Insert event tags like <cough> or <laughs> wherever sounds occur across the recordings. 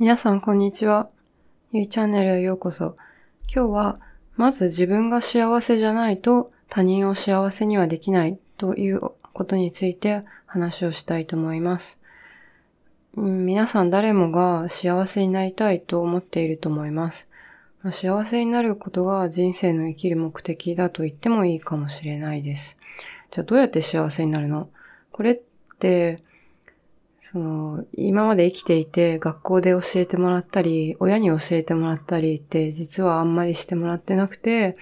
皆さん、こんにちは。ゆいチャンネルへようこそ。今日は、まず自分が幸せじゃないと他人を幸せにはできないということについて話をしたいと思います。皆さん誰もが幸せになりたいと思っていると思います。幸せになることが人生の生きる目的だと言ってもいいかもしれないです。じゃあどうやって幸せになるの？これって、その、今まで生きていて学校で教えてもらったり、親に教えてもらったりって実はあんまりしてもらってなくて、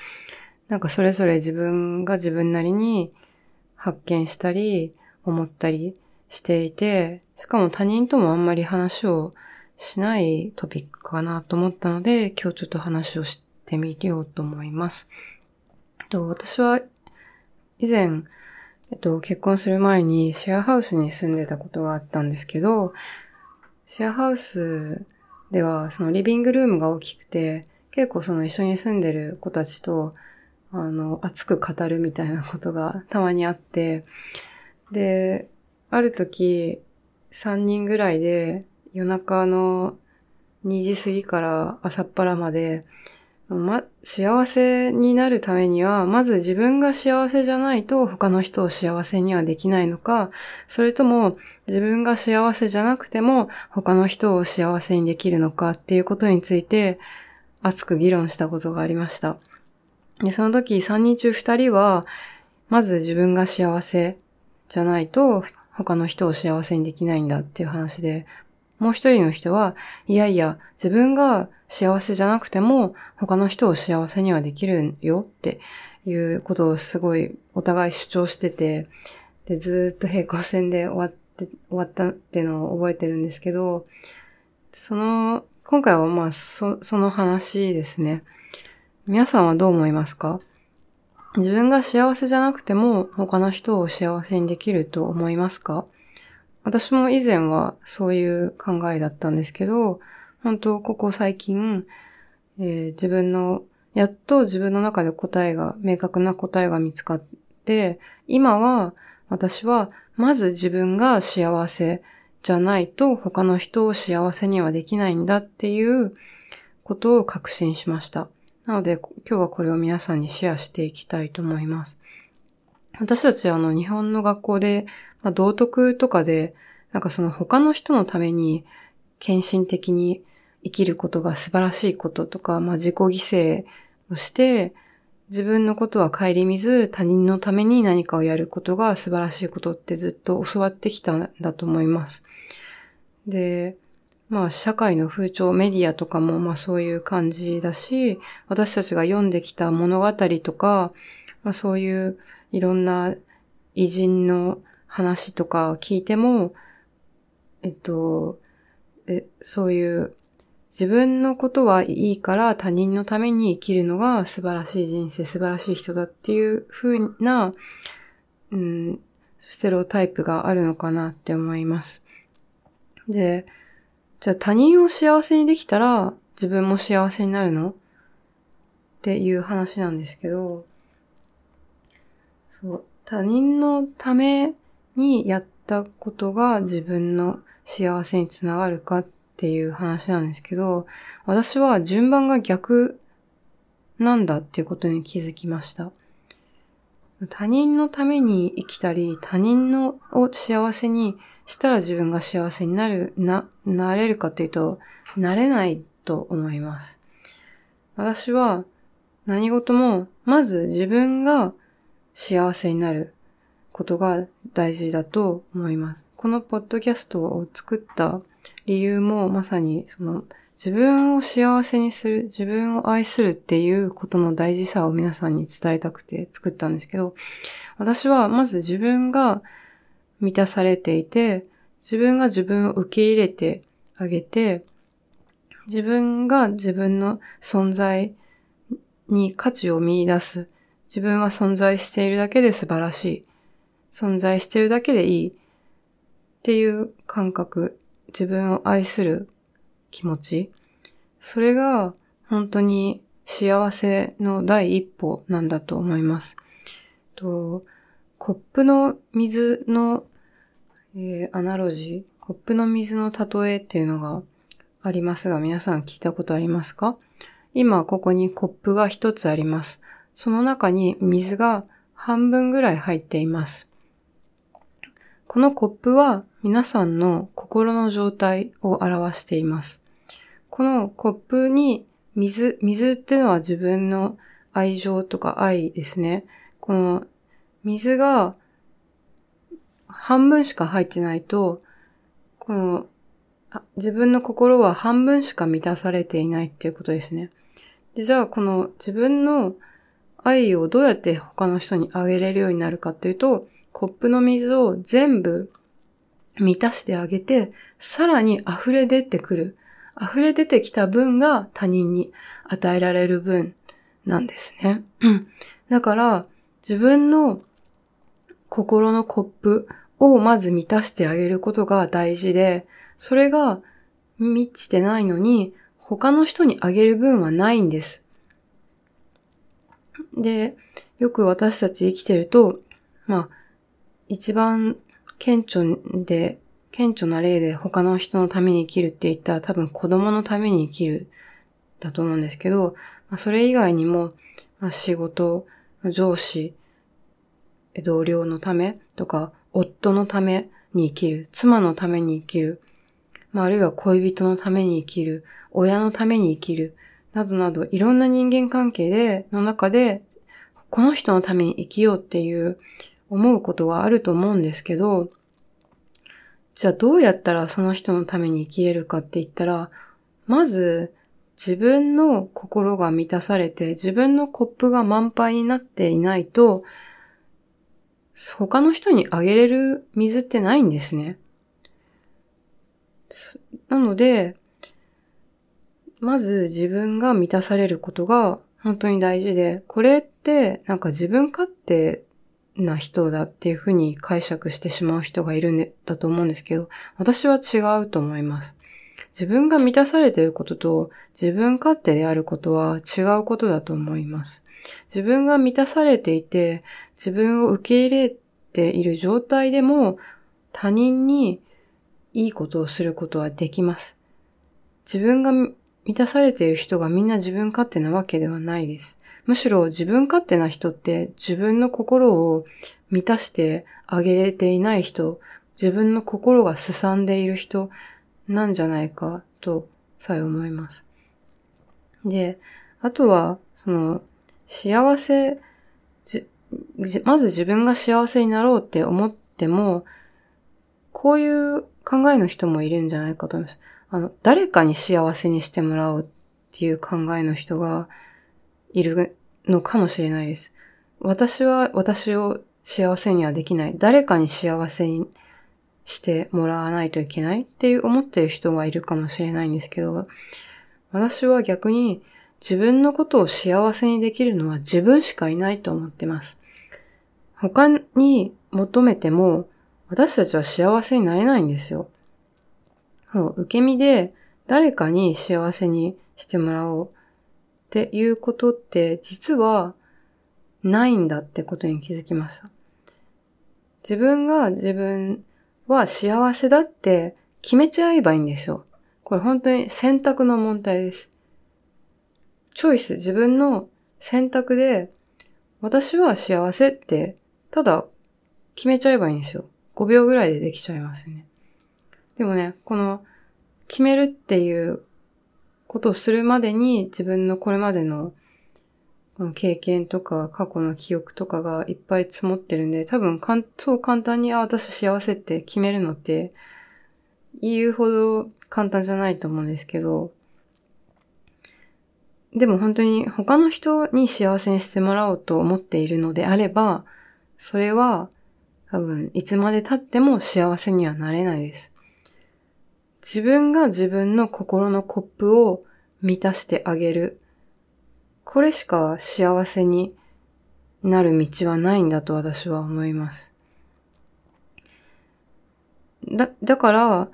なんかそれぞれ自分が自分なりに発見したり、思ったりしていて、しかも他人ともあんまり話をしないトピックかなと思ったので、今日ちょっと話をしてみようと思います。と私は以前、えっと、結婚する前にシェアハウスに住んでたことがあったんですけど、シェアハウスではそのリビングルームが大きくて、結構その一緒に住んでる子たちと、あの、熱く語るみたいなことが <laughs> たまにあって、で、ある時、3人ぐらいで夜中の2時過ぎから朝っぱらまで、ま、幸せになるためには、まず自分が幸せじゃないと他の人を幸せにはできないのか、それとも自分が幸せじゃなくても他の人を幸せにできるのかっていうことについて熱く議論したことがありました。で、その時3人中2人は、まず自分が幸せじゃないと他の人を幸せにできないんだっていう話で、もう一人の人は、いやいや、自分が幸せじゃなくても、他の人を幸せにはできるよっていうことをすごいお互い主張してて、で、ずっと平行線で終わって、終わったっていうのを覚えてるんですけど、その、今回はまあ、そ、その話ですね。皆さんはどう思いますか？自分が幸せじゃなくても他の人を幸せにできると思いますか？私も以前はそういう考えだったんですけど、本当ここ最近、えー、自分の、やっと自分の中で答えが、明確な答えが見つかって、今は私はまず自分が幸せじゃないと他の人を幸せにはできないんだっていうことを確信しました。なので今日はこれを皆さんにシェアしていきたいと思います。私たちはあの日本の学校でまあ、道徳とかで、なんかその他の人のために献身的に生きることが素晴らしいこととか、まあ、自己犠牲をして、自分のことは顧みず他人のために何かをやることが素晴らしいことってずっと教わってきたんだと思います。で、まあ社会の風潮、メディアとかもまあそういう感じだし、私たちが読んできた物語とか、まあそういういろんな偉人の話とか聞いても、えっと、えそういう自分のことはいいから他人のために生きるのが素晴らしい人生、素晴らしい人だっていう風な、うん、ステレオタイプがあるのかなって思います。で、じゃあ他人を幸せにできたら自分も幸せになるの？っていう話なんですけど、そう、他人のためにやったことが自分の幸せにつながるかっていう話なんですけど、私は順番が逆なんだっていうことに気づきました。他人のために生きたり、他人のを幸せにしたら自分が幸せになる、な、なれるかっていうと、なれないと思います。私は何事も、まず自分が幸せになることが大事だと思います。このポッドキャストを作った理由もまさにその自分を幸せにする、自分を愛するっていうことの大事さを皆さんに伝えたくて作ったんですけど、私はまず自分が満たされていて、自分が自分を受け入れてあげて、自分が自分の存在に価値を見出す。自分は存在しているだけで素晴らしい。存在してるだけでいいっていう感覚、自分を愛する気持ち、それが本当に幸せの第一歩なんだと思います。とコップの水の、えー、アナロジー、コップの水の例えっていうのがありますが、皆さん聞いたことありますか？今ここにコップが一つあります。その中に水が半分ぐらい入っています。このコップは皆さんの心の状態を表しています。このコップに水、水っていうのは自分の愛情とか愛ですね。この水が半分しか入ってないと、この自分の心は半分しか満たされていないっていうことですね。でじゃあこの自分の愛をどうやって他の人にあげれるようになるかっていうと、コップの水を全部満たしてあげて、さらに溢れ出てくる。溢れ出てきた分が他人に与えられる分なんですね。だから、自分の心のコップをまず満たしてあげることが大事で、それが満ちてないのに、他の人にあげる分はないんです。で、よく私たち生きてると、まあ、一番顕著で、顕著な例で他の人のために生きるって言ったら多分子供のために生きるだと思うんですけど、まあ、それ以外にも、まあ、仕事、上司、同僚のためとか、夫のために生きる、妻のために生きる、まあ、あるいは恋人のために生きる、親のために生きる、などなどいろんな人間関係で、の中で、この人のために生きようっていう思うことはあると思うんですけど、じゃあどうやったらその人のために生きれるかって言ったら、まず自分の心が満たされて自分のコップが満杯になっていないと、他の人にあげれる水ってないんですね。なので、まず自分が満たされることが本当に大事で、これってなんか自分勝手な人だっていうふうに解釈してしまう人がいるんだと思うんですけど、私は違うと思います。自分が満たされていることと自分勝手であることは違うことだと思います。自分が満たされていて、自分を受け入れている状態でも他人にいいことをすることはできます。自分が満たされている人がみんな自分勝手なわけではないです。むしろ自分勝手な人って自分の心を満たしてあげれていない人、自分の心がすさんでいる人なんじゃないかとさえ思います。で、あとは、その、幸せ、まず自分が幸せになろうって思っても、こういう考えの人もいるんじゃないかと思います。あの、誰かに幸せにしてもらおうっていう考えの人がいるのかもしれないです。私は私を幸せにはできない。誰かに幸せにしてもらわないといけないっていう思ってる人はいるかもしれないんですけど、私は逆に自分のことを幸せにできるのは自分しかいないと思ってます。他に求めても私たちは幸せになれないんですよ。受け身で誰かに幸せにしてもらおうっていうことって実はないんだってことに気づきました。自分が自分は幸せだって決めちゃえばいいんですよ。これ本当に選択の問題です。チョイス、自分の選択で私は幸せってただ決めちゃえばいいんですよ。5秒ぐらいでできちゃいますね。でもね、この決めるっていうことをするまでに自分のこれまでの経験とか過去の記憶とかがいっぱい積もってるんで、多分かん、そう簡単に、あ、私幸せって決めるのって言うほど簡単じゃないと思うんですけど、でも本当に他の人に幸せにしてもらおうと思っているのであれば、それは多分いつまで経っても幸せにはなれないです。自分が自分の心のコップを満たしてあげる。これしか幸せになる道はないんだと私は思います。だ、だから、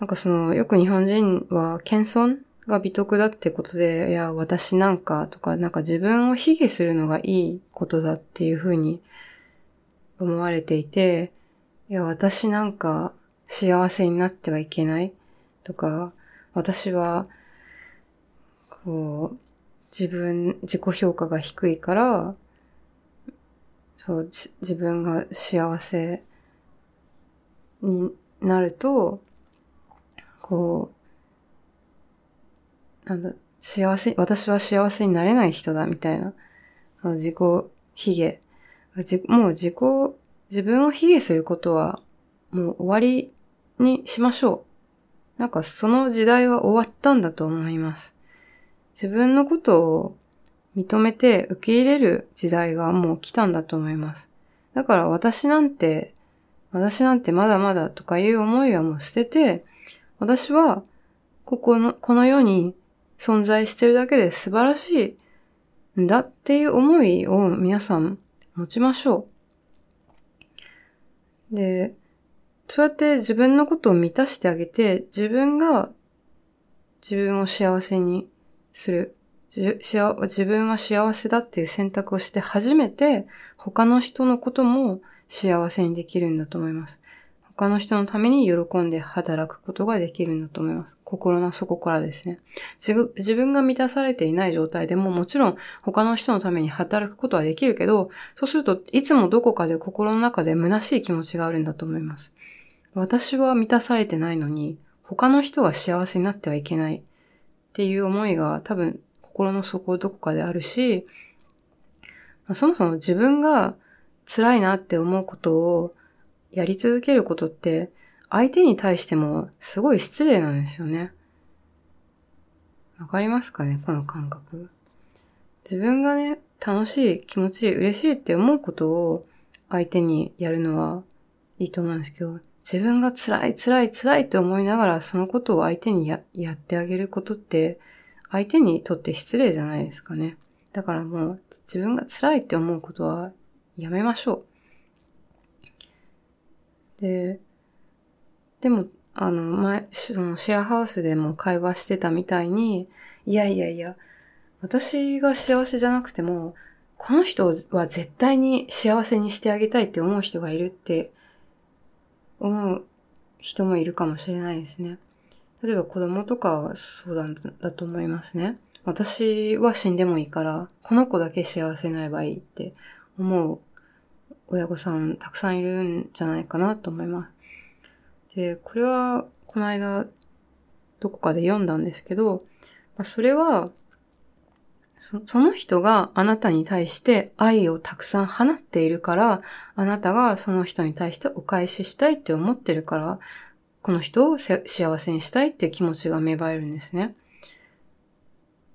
なんかその、よく日本人は謙遜が美徳だってことで、いや、私なんかとか、なんか自分を卑下するのがいいことだっていうふうに思われていて、いや、私なんか幸せになってはいけないとか、私は、こう、自分、自己評価が低いから、そう、自分が幸せになると、こう、なんだ、幸せ、私は幸せになれない人だみたいな、自己卑下。もう自己、自分を卑下することはもう終わりにしましょう。なんかその時代は終わったんだと思います。自分のことを認めて受け入れる時代がもう来たんだと思います。だから私なんて、私なんてまだまだとかいう思いはもう捨てて、私はここの、この世に存在してるだけで素晴らしいんだっていう思いを皆さん持ちましょう。で、そうやって自分のことを満たしてあげて、自分が自分を幸せにする。自分は幸せだっていう選択をして初めて他の人のことも幸せにできるんだと思います。他の人のために喜んで働くことができるんだと思います。心の底からですね。自分が満たされていない状態でももちろん他の人のために働くことはできるけど、そうするといつもどこかで心の中で虚しい気持ちがあるんだと思います。私は満たされてないのに他の人が幸せになってはいけないっていう思いが多分心の底どこかであるし、そもそも自分が辛いなって思うことをやり続けることって、相手に対してもすごい失礼なんですよね。わかりますかね？この感覚。自分がね、楽しい、気持ちいい、嬉しいって思うことを相手にやるのはいいと思うんですけど、自分が辛い、辛い、辛いって思いながらそのことを相手にやってあげることって、相手にとって失礼じゃないですかね。だからもう自分が辛いって思うことはやめましょう。で、でも、あの、前、そのシェアハウスでも会話してたみたいに、いやいやいや、私が幸せじゃなくても、この人は絶対に幸せにしてあげたいって思う人がいるって思う人もいるかもしれないですね。例えば子供とかはそうだだと思いますね。私は死んでもいいから、この子だけ幸せになればいいって思う親御さんたくさんいるんじゃないかなと思います。で、これはこの間どこかで読んだんですけど、まあ、それはそその人があなたに対して愛をたくさん放っているから、あなたがその人に対してお返ししたいって思ってるから、この人を幸せにしたいって気持ちが芽生えるんですね。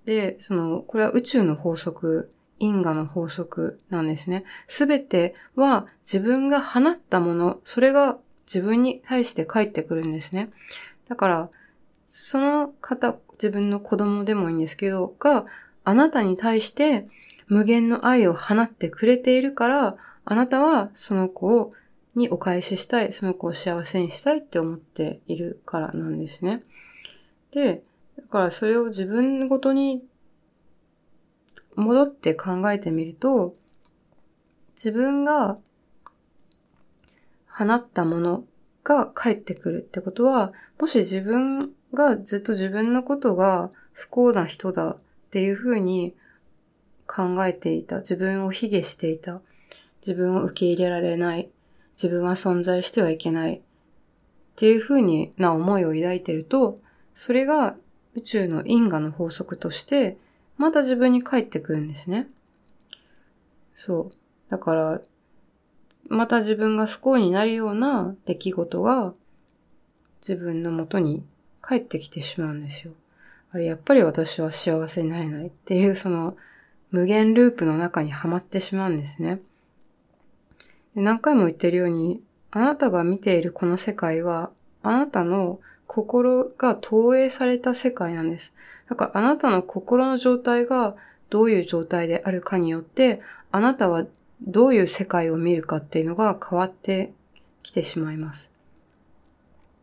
で、その、これは宇宙の法則因果の法則なんですね。すべては自分が放ったもの、それが自分に対して返ってくるんですね。だから、その方、自分の子供でもいいんですけど、があなたに対して無限の愛を放ってくれているから、あなたはその子をにお返ししたい、その子を幸せにしたいって思っているからなんですね。で、だからそれを自分ごとに戻って考えてみると、自分が放ったものが返ってくるってことは、もし自分がずっと自分のことが不幸な人だっていうふうに考えていた。自分を卑下していた。自分を受け入れられない。自分は存在してはいけない。っていうふうにな思いを抱いてると、それが宇宙の因果の法則としてまた自分に返ってくるんですね。そう。だから、また自分が不幸になるような出来事が自分のもとに返ってきてしまうんですよ。あれ、やっぱり私は幸せになれないっていうその無限ループの中にはまってしまうんですね。で何回も言ってるように、あなたが見ているこの世界は、あなたの心が投影された世界なんです。だからあなたの心の状態がどういう状態であるかによって、あなたはどういう世界を見るかっていうのが変わってきてしまいます。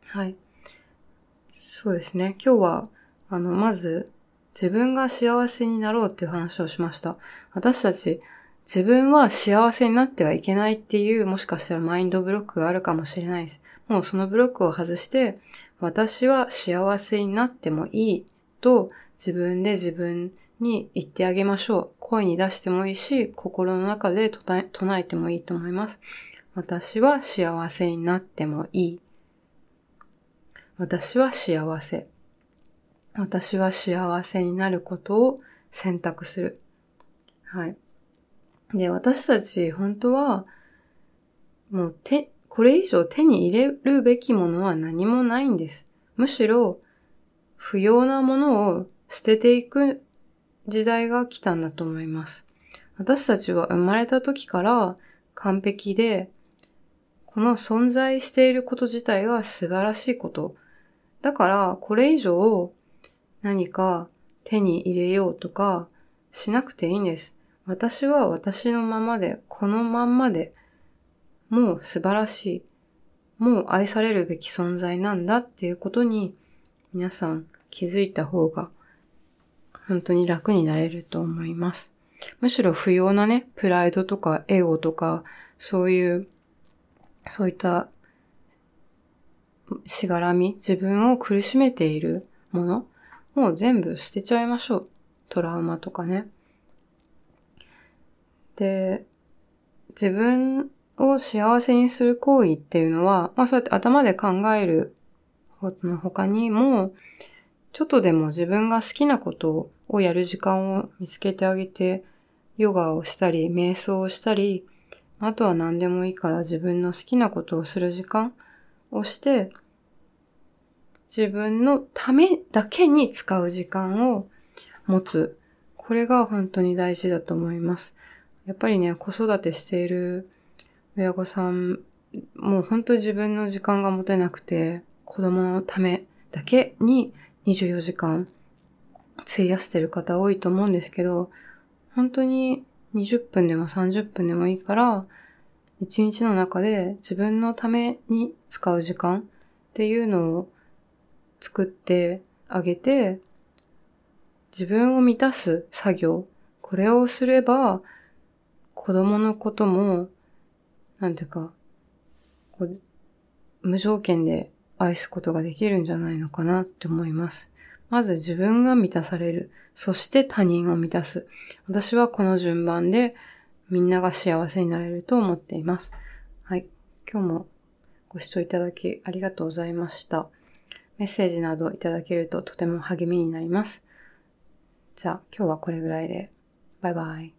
はい。そうですね。今日は、あの、まず、自分が幸せになろうっていう話をしました。私たち、自分は幸せになってはいけないっていう、もしかしたらマインドブロックがあるかもしれないです。もうそのブロックを外して、私は幸せになってもいいと自分で自分に言ってあげましょう。声に出してもいいし、心の中で唱えてもいいと思います。私は幸せになってもいい。私は幸せ。私は幸せになることを選択する。はい。で、私たち本当は、もう手、これ以上手に入れるべきものは何もないんです。むしろ、不要なものを捨てていく時代が来たんだと思います。私たちは生まれた時から完璧で、この存在していること自体が素晴らしいこと。だから、これ以上何か手に入れようとかしなくていいんです。私は私のままで、このまんまで、もう素晴らしい。もう愛されるべき存在なんだっていうことに皆さん気づいた方が本当に楽になれると思います。むしろ不要なね、プライドとかエゴとかそういうそういったしがらみ、自分を苦しめているもの、もう全部捨てちゃいましょう。トラウマとかね。で、自分を幸せにする行為っていうのは、まあそうやって頭で考えるの他にも、ちょっとでも自分が好きなことをやる時間を見つけてあげて、ヨガをしたり、瞑想をしたり、あとは何でもいいから自分の好きなことをする時間をして、自分のためだけに使う時間を持つ。これが本当に大事だと思います。やっぱりね、子育てしている親御さん、もう本当自分の時間が持てなくて、子供のためだけに24時間費やしてる方多いと思うんですけど、本当に20分でも30分でもいいから、一日の中で自分のために使う時間っていうのを作ってあげて、自分を満たす作業、これをすれば、子供のことも、なんていうか、こう無条件で愛すことができるんじゃないのかなって思います。まず自分が満たされる。そして他人を満たす。私はこの順番でみんなが幸せになれると思っています。はい。今日もご視聴いただきありがとうございました。メッセージなどいただけるととても励みになります。じゃあ今日はこれぐらいで。バイバイ。